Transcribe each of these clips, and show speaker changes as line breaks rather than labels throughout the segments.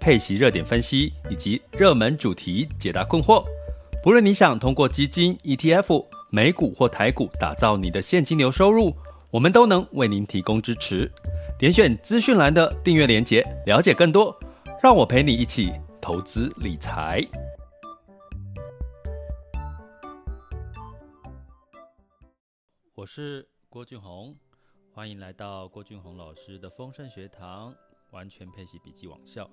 配息热点分析以及热门主题解答困惑，不论你想通过基金、ETF、美股或台股打造你的现金流收入，我们都能为您提供支持。点选资讯栏的订阅链接，了解更多。让我陪你一起投资理财。我是郭俊宏，欢迎来到郭俊宏老师的丰盛学堂完全配息笔记网校。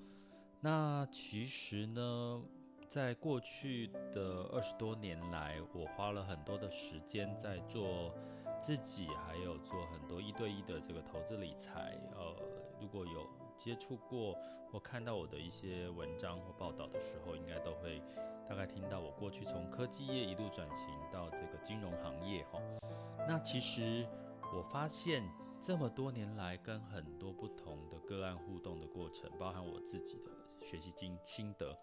那其实呢，在过去的二十多年来，我花了很多的时间在做自己，还有做很多一对一的这个投资理财。呃，如果有接触过或看到我的一些文章或报道的时候，应该都会大概听到我过去从科技业一路转型到这个金融行业哈。那其实我发现这么多年来，跟很多不同的个案互动的过程，包含我自己的。学习经心得，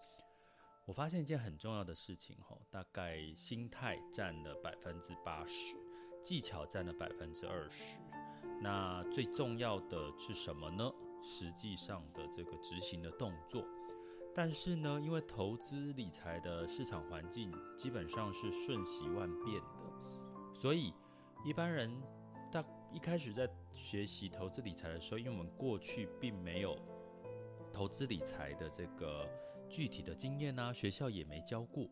我发现一件很重要的事情哈，大概心态占了百分之八十，技巧占了百分之二十。那最重要的是什么呢？实际上的这个执行的动作。但是呢，因为投资理财的市场环境基本上是瞬息万变的，所以一般人大一开始在学习投资理财的时候，因为我们过去并没有。投资理财的这个具体的经验呢、学校也没教过，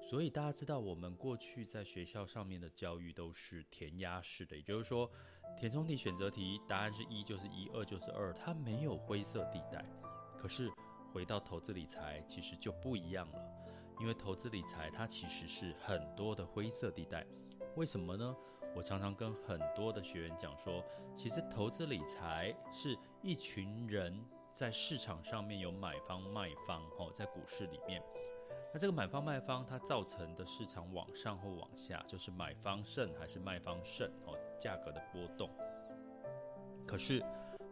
所以大家知道，我们过去在学校上面的教育都是填鸭式的，也就是说，填充题、选择题，答案是一就是一，二就是二，它没有灰色地带。可是回到投资理财，其实就不一样了，因为投资理财它其实是很多的灰色地带。为什么呢？我常常跟很多的学员讲说，其实投资理财是一群人。在市场上面有买方卖方，哦，在股市里面，那这个买方卖方它造成的市场往上或往下，就是买方胜还是卖方胜，哦，价格的波动。可是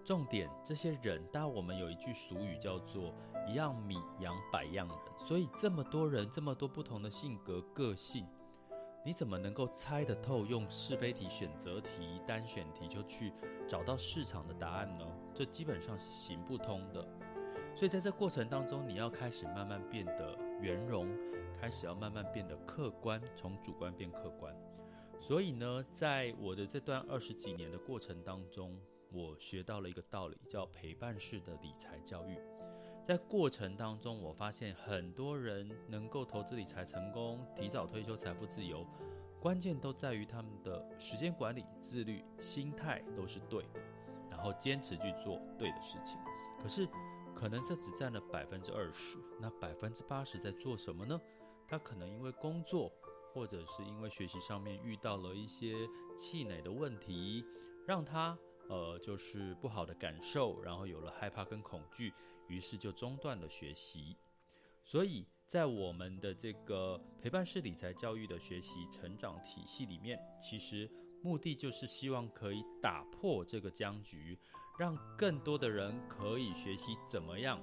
重点，这些人，当然我们有一句俗语叫做“一样米养百样人”，所以这么多人，这么多不同的性格个性。你怎么能够猜得透？用是非题、选择题、单选题就去找到市场的答案呢？这基本上是行不通的。所以在这过程当中，你要开始慢慢变得圆融，开始要慢慢变得客观，从主观变客观。所以呢，在我的这段二十几年的过程当中，我学到了一个道理，叫陪伴式的理财教育。在过程当中，我发现很多人能够投资理财成功，提早退休、财富自由，关键都在于他们的时间管理、自律、心态都是对的，然后坚持去做对的事情。可是，可能这只占了百分之二十，那百分之八十在做什么呢？他可能因为工作，或者是因为学习上面遇到了一些气馁的问题，让他呃就是不好的感受，然后有了害怕跟恐惧。于是就中断了学习，所以在我们的这个陪伴式理财教育的学习成长体系里面，其实目的就是希望可以打破这个僵局，让更多的人可以学习怎么样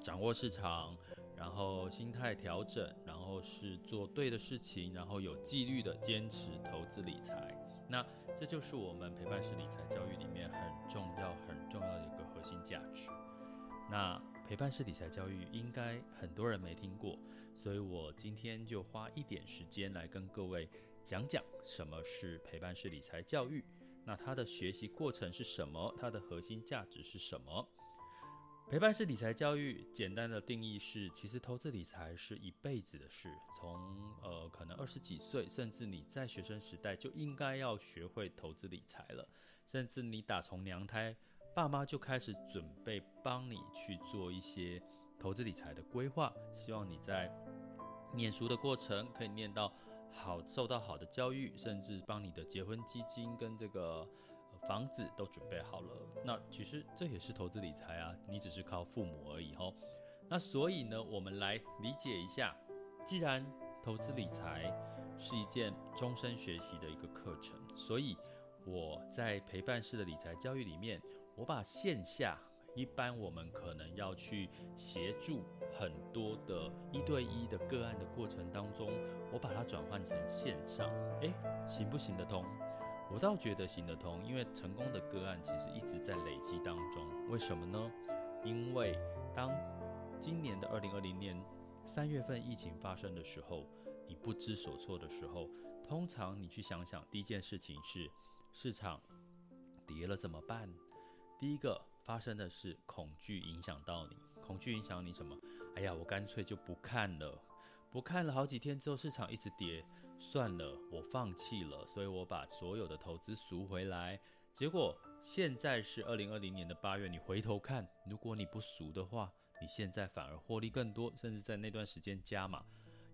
掌握市场，然后心态调整，然后是做对的事情，然后有纪律的坚持投资理财。那这就是我们陪伴式理财教育里面很重要、很重要的一个核心价值。那陪伴式理财教育应该很多人没听过，所以我今天就花一点时间来跟各位讲讲什么是陪伴式理财教育。那它的学习过程是什么？它的核心价值是什么？陪伴式理财教育简单的定义是，其实投资理财是一辈子的事，从呃可能二十几岁，甚至你在学生时代就应该要学会投资理财了，甚至你打从娘胎。爸妈就开始准备帮你去做一些投资理财的规划，希望你在念书的过程可以念到好，受到好的教育，甚至帮你的结婚基金跟这个房子都准备好了。那其实这也是投资理财啊，你只是靠父母而已吼。那所以呢，我们来理解一下既然投资理财是一件终身学习的一个课程，所以我在陪伴式的理财教育里面，我把线下一般我们可能要去协助很多的一对一的个案的过程当中，我把它转换成线上，诶，行不行得通？我倒觉得行得通，因为成功的个案其实一直在累积当中。为什么呢？因为当今年的二零二零年三月份疫情发生的时候，你不知所措的时候，通常你去想想，第一件事情是市场跌了怎么办？第一个发生的是恐惧影响到你，恐惧影响你什么？哎呀，我干脆就不看了，不看了好几天之后，市场一直跌。算了，我放弃了，所以我把所有的投资赎回来。结果现在是二零二零年的八月，你回头看，如果你不赎的话，你现在反而获利更多，甚至在那段时间加码。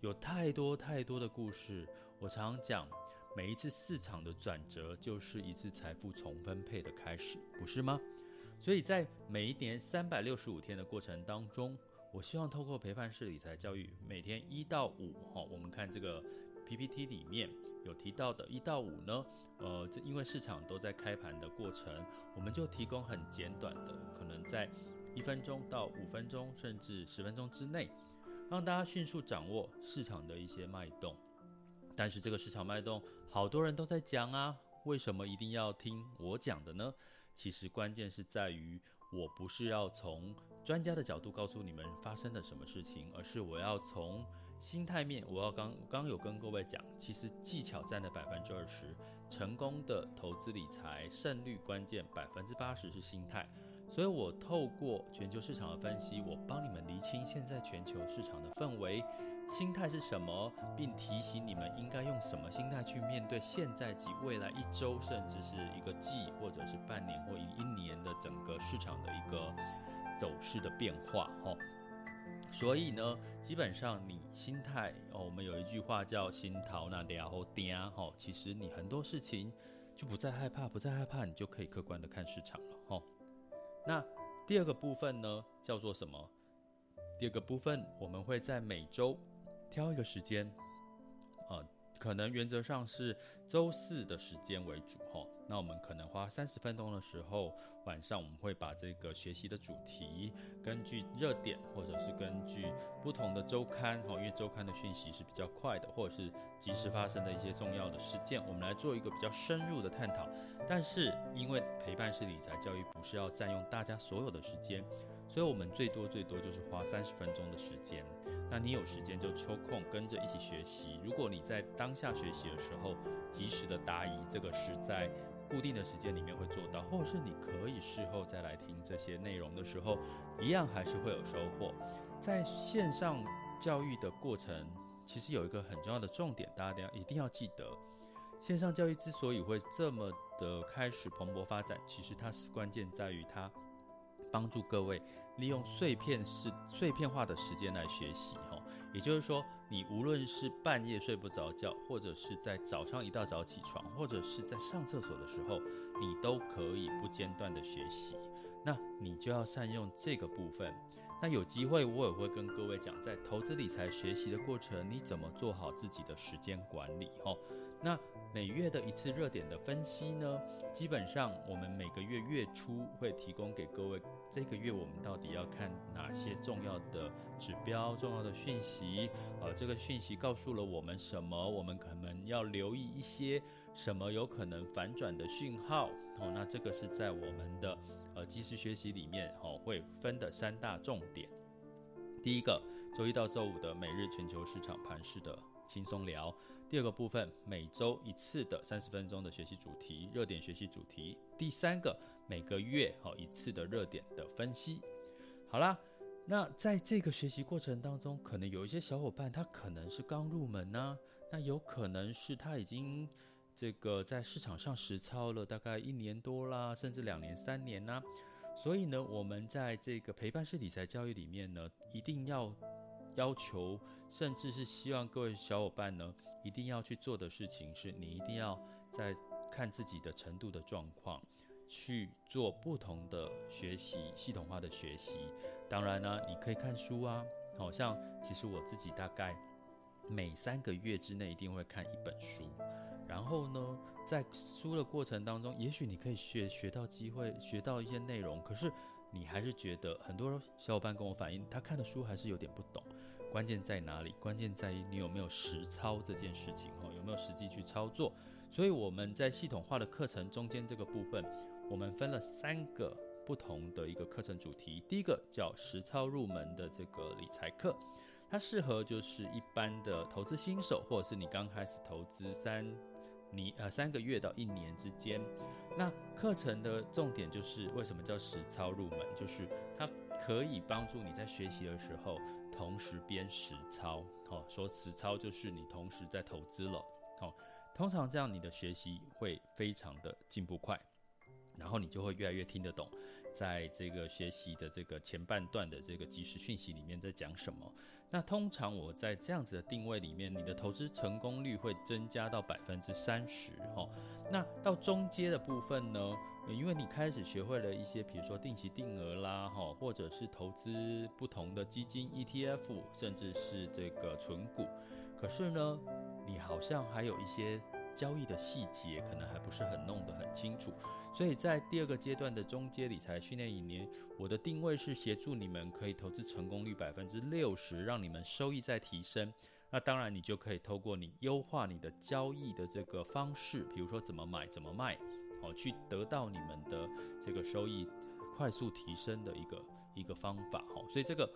有太多太多的故事。我常讲，每一次市场的转折，就是一次财富重分配的开始，不是吗？所以在每一年三百六十五天的过程当中，我希望透过陪伴式理财教育，每天一到五，哈，我们看这个。PPT 里面有提到的一到五呢，呃，这因为市场都在开盘的过程，我们就提供很简短的，可能在一分钟到五分钟，甚至十分钟之内，让大家迅速掌握市场的一些脉动。但是这个市场脉动，好多人都在讲啊，为什么一定要听我讲的呢？其实关键是在于，我不是要从专家的角度告诉你们发生了什么事情，而是我要从。心态面，我要刚刚有跟各位讲，其实技巧占了百分之二十，成功的投资理财胜率关键百分之八十是心态。所以我透过全球市场的分析，我帮你们厘清现在全球市场的氛围，心态是什么，并提醒你们应该用什么心态去面对现在及未来一周，甚至是一个季，或者是半年或一年的整个市场的一个走势的变化，哈。所以呢，基本上你心态哦，我们有一句话叫“心头那俩后颠”哈，其实你很多事情就不再害怕，不再害怕，你就可以客观的看市场了哈。那第二个部分呢，叫做什么？第二个部分我们会在每周挑一个时间呃。可能原则上是周四的时间为主哈，那我们可能花三十分钟的时候，晚上我们会把这个学习的主题，根据热点或者是根据不同的周刊哈，因为周刊的讯息是比较快的，或者是即时发生的一些重要的事件，我们来做一个比较深入的探讨。但是因为陪伴式理财教育不是要占用大家所有的时间，所以我们最多最多就是花三十分钟的时间。那你有时间就抽空跟着一起学习。如果你在当下学习的时候及时的答疑，这个是在固定的时间里面会做到，或者是你可以事后再来听这些内容的时候，一样还是会有收获。在线上教育的过程，其实有一个很重要的重点，大家一定要记得，线上教育之所以会这么的开始蓬勃发展，其实它是关键在于它。帮助各位利用碎片式、碎片化的时间来学习，哈，也就是说，你无论是半夜睡不着觉，或者是在早上一大早起床，或者是在上厕所的时候，你都可以不间断的学习。那你就要善用这个部分。那有机会，我也会跟各位讲，在投资理财学习的过程，你怎么做好自己的时间管理，哈。那每月的一次热点的分析呢，基本上我们每个月月初会提供给各位，这个月我们到底要看哪些重要的指标、重要的讯息？呃，这个讯息告诉了我们什么？我们可能要留意一些什么有可能反转的讯号？哦，那这个是在我们的呃即时学习里面哦会分的三大重点。第一个，周一到周五的每日全球市场盘势的轻松聊。第二个部分，每周一次的三十分钟的学习主题，热点学习主题。第三个，每个月好一次的热点的分析。好啦，那在这个学习过程当中，可能有一些小伙伴他可能是刚入门呢、那有可能是他已经这个在市场上实操了大概一年多啦，甚至两年、三年呐、啊。所以呢，我们在这个陪伴式理财教育里面呢，一定要。要求，甚至是希望各位小伙伴呢，一定要去做的事情是，你一定要在看自己的程度的状况，去做不同的学习，系统化的学习。当然呢，你可以看书啊，好像其实我自己大概每三个月之内一定会看一本书，然后呢，在书的过程当中，也许你可以学学到机会，学到一些内容，可是你还是觉得很多小伙伴跟我反映，他看的书还是有点不懂。关键在哪里？关键在于你有没有实操这件事情哦，有没有实际去操作？所以我们在系统化的课程中间这个部分，我们分了三个不同的一个课程主题。第一个叫实操入门的这个理财课。它适合就是一般的投资新手，或者是你刚开始投资三你呃三个月到一年之间。那课程的重点就是为什么叫实操入门？就是它可以帮助你在学习的时候同时编实操。哦，说实操就是你同时在投资了。哦，通常这样你的学习会非常的进步快，然后你就会越来越听得懂，在这个学习的这个前半段的这个即时讯息里面在讲什么。那通常我在这样子的定位里面，你的投资成功率会增加到百分之三十哈。那到中阶的部分呢，因为你开始学会了一些，比如说定期定额啦哈，或者是投资不同的基金 ETF，甚至是这个存股。可是呢，你好像还有一些交易的细节，可能还不是很弄得很清楚。所以在第二个阶段的中阶理财训练营里，我的定位是协助你们可以投资成功率百分之六十，让你们收益再提升。那当然，你就可以透过你优化你的交易的这个方式，比如说怎么买、怎么卖，哦，去得到你们的这个收益快速提升的一个一个方法。哈，所以这个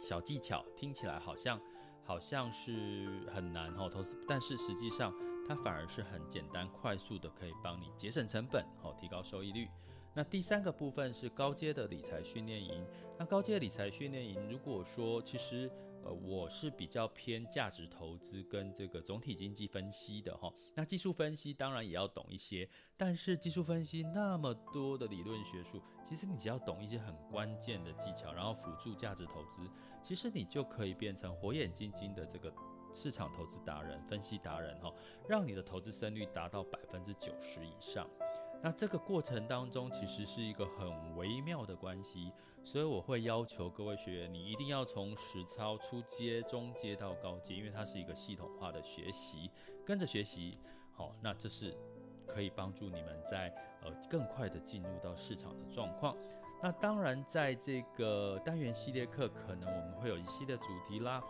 小技巧听起来好像好像是很难哈，投资，但是实际上。它反而是很简单、快速的，可以帮你节省成本，好提高收益率。那第三个部分是高阶的理财训练营。那高阶理财训练营，如果说其实呃我是比较偏价值投资跟这个总体经济分析的哈。那技术分析当然也要懂一些，但是技术分析那么多的理论学术，其实你只要懂一些很关键的技巧，然后辅助价值投资，其实你就可以变成火眼金睛的这个。市场投资达人、分析达人，哈，让你的投资胜率达到百分之九十以上。那这个过程当中，其实是一个很微妙的关系，所以我会要求各位学员，你一定要从实操初阶、中阶到高阶，因为它是一个系统化的学习，跟着学习，好，那这是可以帮助你们在呃更快的进入到市场的状况。那当然，在这个单元系列课，可能我们会有一系列主题啦。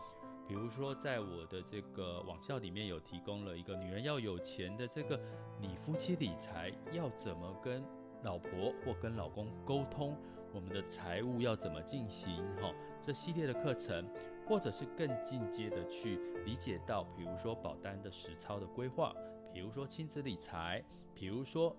比如说，在我的这个网校里面有提供了一个女人要有钱的这个，你夫妻理财要怎么跟老婆或跟老公沟通，我们的财务要怎么进行？哈，这系列的课程，或者是更进阶的去理解到，比如说保单的实操的规划，比如说亲子理财，比如说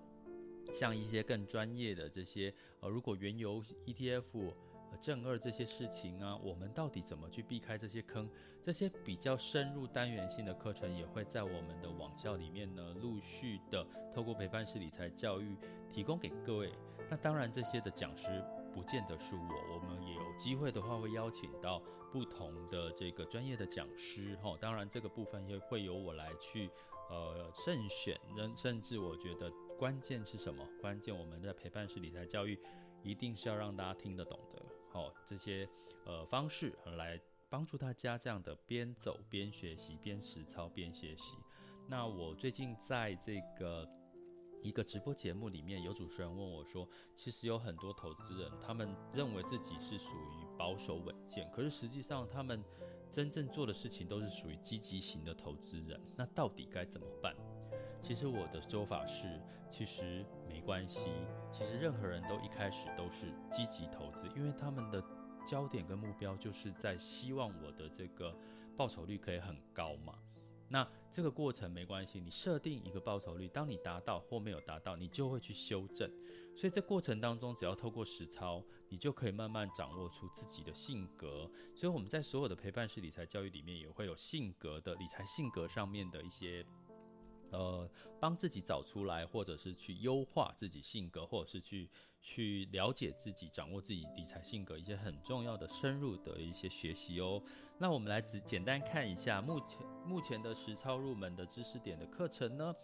像一些更专业的这些，呃，如果原油 ETF。正二这些事情啊，我们到底怎么去避开这些坑？这些比较深入单元性的课程也会在我们的网校里面呢，陆续的透过陪伴式理财教育提供给各位。那当然，这些的讲师不见得是我，我们也有机会的话会邀请到不同的这个专业的讲师哈。当然，这个部分也会由我来去呃慎选，甚甚至我觉得关键是什么？关键我们在陪伴式理财教育一定是要让大家听得懂的。好，这些呃方式来帮助大家这样的边走边学习，边实操边学习。那我最近在这个一个直播节目里面，有主持人问我说，其实有很多投资人，他们认为自己是属于保守稳健，可是实际上他们真正做的事情都是属于积极型的投资人。那到底该怎么办？其实我的说法是，其实没关系。其实任何人都一开始都是积极投资，因为他们的焦点跟目标就是在希望我的这个报酬率可以很高嘛。那这个过程没关系，你设定一个报酬率，当你达到或没有达到，你就会去修正。所以这过程当中，只要透过实操，你就可以慢慢掌握出自己的性格。所以我们在所有的陪伴式理财教育里面，也会有性格的理财性格上面的一些。呃，帮自己找出来，或者是去优化自己性格，或者是去去了解自己、掌握自己理财性格一些很重要的、深入的一些学习哦。那我们来只简单看一下目前目前的实操入门的知识点的课程呢，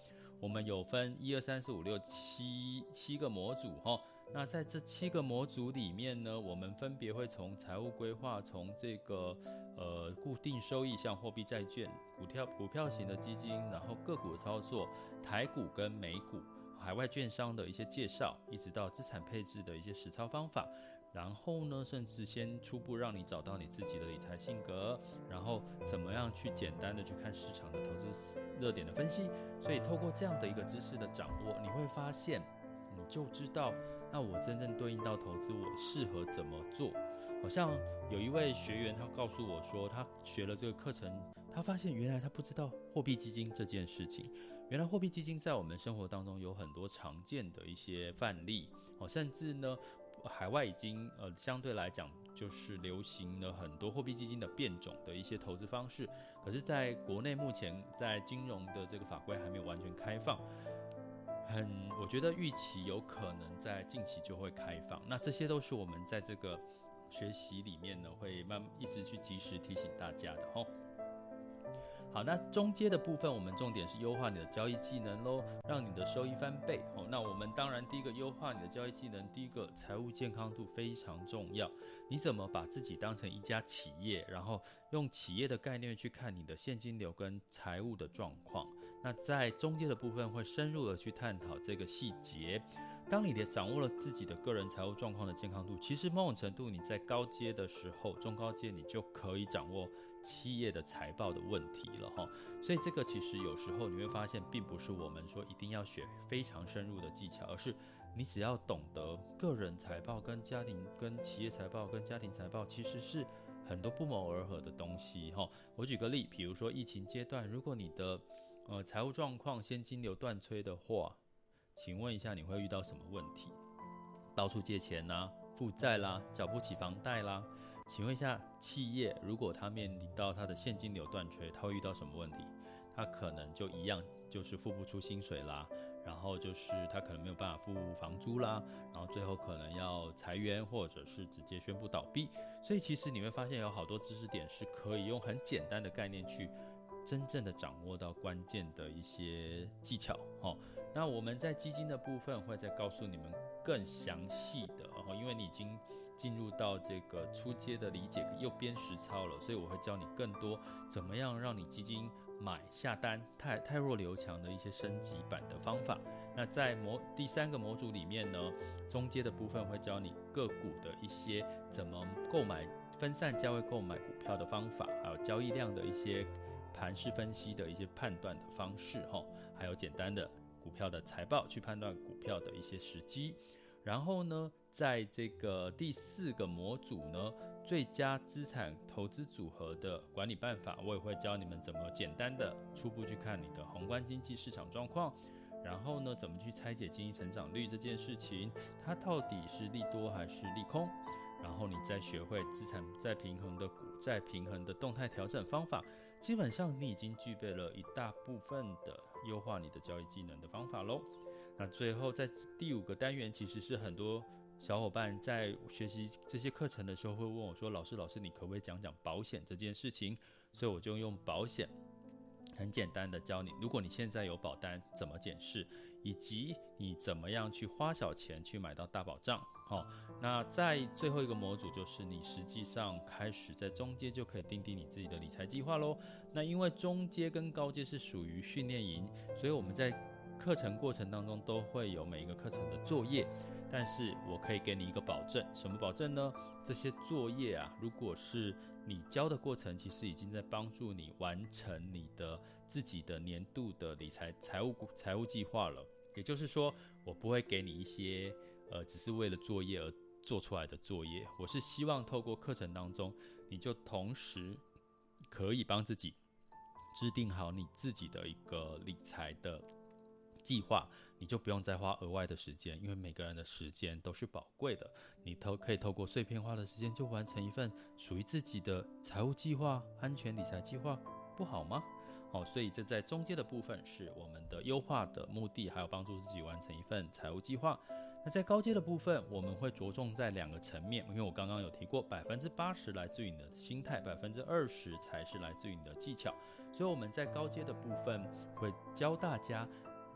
我们有分一二三四五六七七个模组哈。那在这七个模组里面呢，我们分别会从财务规划，从这个呃固定收益，像货币债券、股票股票型的基金，然后个股操作、台股跟美股、海外券商的一些介绍，一直到资产配置的一些实操方法。然后呢，甚至先初步让你找到你自己的理财性格，然后怎么样去简单的去看市场的投资热点的分析。所以透过这样的一个知识的掌握，你会发现，你就知道，那我真正对应到投资，我适合怎么做。好像有一位学员，他告诉我说，他学了这个课程，他发现原来他不知道货币基金这件事情。原来货币基金在我们生活当中有很多常见的一些范例哦，甚至呢。海外已经呃相对来讲就是流行了很多货币基金的变种的一些投资方式，可是在国内目前在金融的这个法规还没有完全开放，很我觉得预期有可能在近期就会开放，那这些都是我们在这个学习里面呢会慢慢一直去及时提醒大家的哦。好，那中阶的部分，我们重点是优化你的交易技能喽，让你的收益翻倍。哦，那我们当然第一个优化你的交易技能，第一个财务健康度非常重要。你怎么把自己当成一家企业，然后用企业的概念去看你的现金流跟财务的状况？那在中间的部分会深入的去探讨这个细节。当你的掌握了自己的个人财务状况的健康度，其实某种程度你在高阶的时候，中高阶你就可以掌握。企业的财报的问题了哈，所以这个其实有时候你会发现，并不是我们说一定要学非常深入的技巧，而是你只要懂得个人财报跟家庭跟企业财报跟家庭财报其实是很多不谋而合的东西哈。我举个例，比如说疫情阶段，如果你的呃财务状况现金流断炊的话，请问一下你会遇到什么问题？到处借钱啦，负债啦，缴不起房贷啦。请问一下，企业如果他面临到他的现金流断炊，他会遇到什么问题？他可能就一样，就是付不出薪水啦，然后就是他可能没有办法付房租啦，然后最后可能要裁员，或者是直接宣布倒闭。所以其实你会发现有好多知识点是可以用很简单的概念去真正的掌握到关键的一些技巧。哦，那我们在基金的部分会再告诉你们更详细的，哦，因为你已经。进入到这个初阶的理解又边实操了，所以我会教你更多怎么样让你基金买下单太太弱留强的一些升级版的方法。那在模第三个模组里面呢，中阶的部分会教你个股的一些怎么购买分散价位购买股票的方法，还有交易量的一些盘势分析的一些判断的方式哈，还有简单的股票的财报去判断股票的一些时机。然后呢，在这个第四个模组呢，最佳资产投资组合的管理办法，我也会教你们怎么简单的初步去看你的宏观经济市场状况，然后呢，怎么去拆解经济成长率这件事情，它到底是利多还是利空，然后你再学会资产再平衡的股债平衡的动态调整方法，基本上你已经具备了一大部分的优化你的交易技能的方法喽。那最后，在第五个单元，其实是很多小伙伴在学习这些课程的时候会问我说：“老师，老师，你可不可以讲讲保险这件事情？”所以我就用保险，很简单的教你，如果你现在有保单，怎么检视，以及你怎么样去花小钱去买到大保障。好，那在最后一个模组，就是你实际上开始在中阶就可以定定你自己的理财计划喽。那因为中阶跟高阶是属于训练营，所以我们在课程过程当中都会有每一个课程的作业，但是我可以给你一个保证，什么保证呢？这些作业啊，如果是你教的过程，其实已经在帮助你完成你的自己的年度的理财财务财务计划了。也就是说，我不会给你一些呃，只是为了作业而做出来的作业，我是希望透过课程当中，你就同时可以帮自己制定好你自己的一个理财的。计划，你就不用再花额外的时间，因为每个人的时间都是宝贵的。你透可以透过碎片化的时间就完成一份属于自己的财务计划、安全理财计划，不好吗？哦，所以这在中间的部分是我们的优化的目的，还有帮助自己完成一份财务计划。那在高阶的部分，我们会着重在两个层面，因为我刚刚有提过，百分之八十来自于你的心态，百分之二十才是来自于你的技巧。所以我们在高阶的部分会教大家。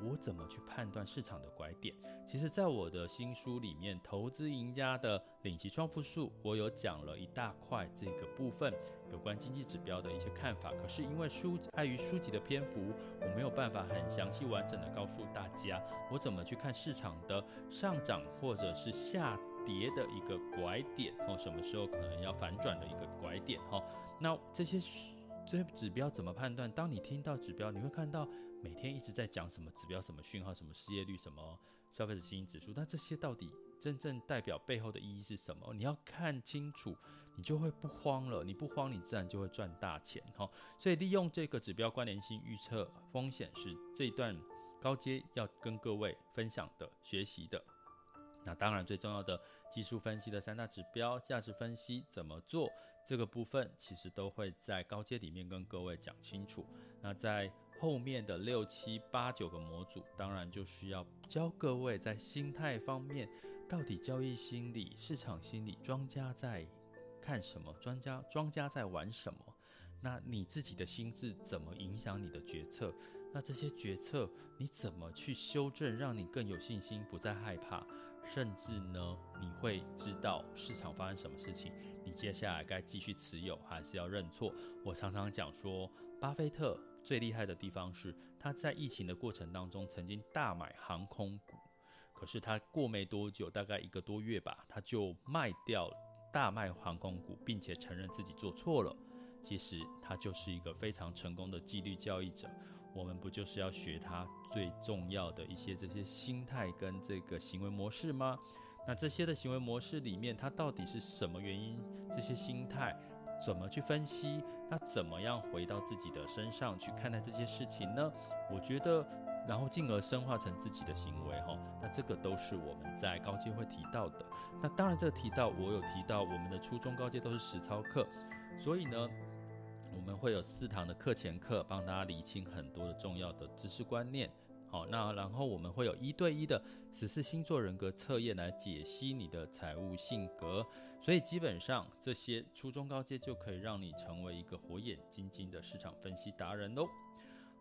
我怎么去判断市场的拐点？其实，在我的新书里面《投资赢家的领息创富术》，我有讲了一大块这个部分有关经济指标的一些看法。可是因为书碍于书籍的篇幅，我没有办法很详细完整的告诉大家，我怎么去看市场的上涨或者是下跌的一个拐点哦，什么时候可能要反转的一个拐点哈？那这些。这些指标怎么判断？当你听到指标，你会看到每天一直在讲什么指标、什么讯号、什么失业率、什么消费者信心指数。那这些到底真正代表背后的意义是什么？你要看清楚，你就会不慌了。你不慌，你自然就会赚大钱哈。所以利用这个指标关联性预测风险是这一段高阶要跟各位分享的、学习的。那当然最重要的技术分析的三大指标，价值分析怎么做？这个部分其实都会在高阶里面跟各位讲清楚。那在后面的六七八九个模组，当然就需要教各位在心态方面，到底交易心理、市场心理，庄家在看什么？庄家庄家在玩什么？那你自己的心智怎么影响你的决策？那这些决策你怎么去修正，让你更有信心，不再害怕？甚至呢，你会知道市场发生什么事情，你接下来该继续持有还是要认错？我常常讲说，巴菲特最厉害的地方是他在疫情的过程当中曾经大买航空股，可是他过没多久，大概一个多月吧，他就卖掉大卖航空股，并且承认自己做错了。其实他就是一个非常成功的纪律交易者。我们不就是要学他最重要的一些这些心态跟这个行为模式吗？那这些的行为模式里面，它到底是什么原因？这些心态怎么去分析？那怎么样回到自己的身上去看待这些事情呢？我觉得，然后进而深化成自己的行为哈。那这个都是我们在高阶会提到的。那当然，这个提到我有提到，我们的初中高阶都是实操课，所以呢。我们会有四堂的课前课，帮大家理清很多的重要的知识观念。好，那然后我们会有一对一的十四星座人格测验来解析你的财务性格。所以基本上这些初中高阶就可以让你成为一个火眼金睛的市场分析达人喽。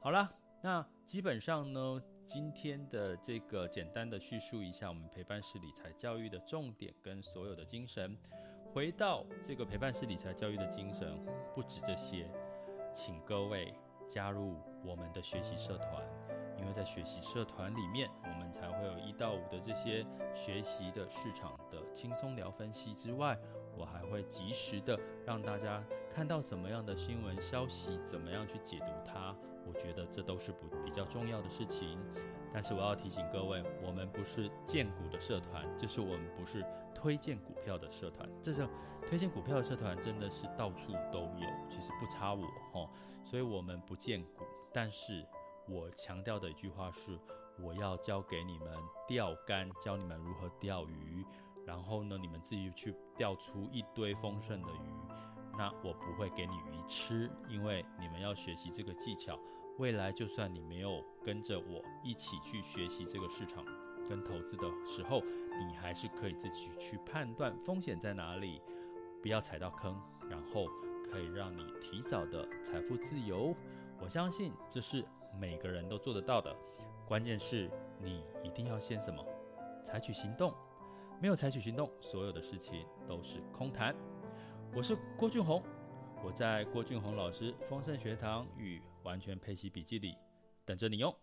好啦，那基本上呢，今天的这个简单的叙述一下我们陪伴式理财教育的重点跟所有的精神。回到这个陪伴式理财教育的精神，不止这些，请各位加入我们的学习社团，因为在学习社团里面，我们才会有一到五的这些学习的市场的轻松聊分析之外，我还会及时的让大家看到什么样的新闻消息，怎么样去解读它，我觉得这都是不比较重要的事情。但是我要提醒各位，我们不是荐股的社团，就是我们不是推荐股票的社团。这种推荐股票的社团真的是到处都有，其实不差我哈。所以我们不荐股，但是我强调的一句话是，我要教给你们钓竿，教你们如何钓鱼，然后呢，你们自己去钓出一堆丰盛的鱼。那我不会给你鱼吃，因为你们要学习这个技巧。未来就算你没有跟着我一起去学习这个市场跟投资的时候，你还是可以自己去判断风险在哪里，不要踩到坑，然后可以让你提早的财富自由。我相信这是每个人都做得到的，关键是你一定要先什么？采取行动。没有采取行动，所有的事情都是空谈。我是郭俊宏。我在郭俊宏老师丰盛学堂与完全配习笔记里等着你哟。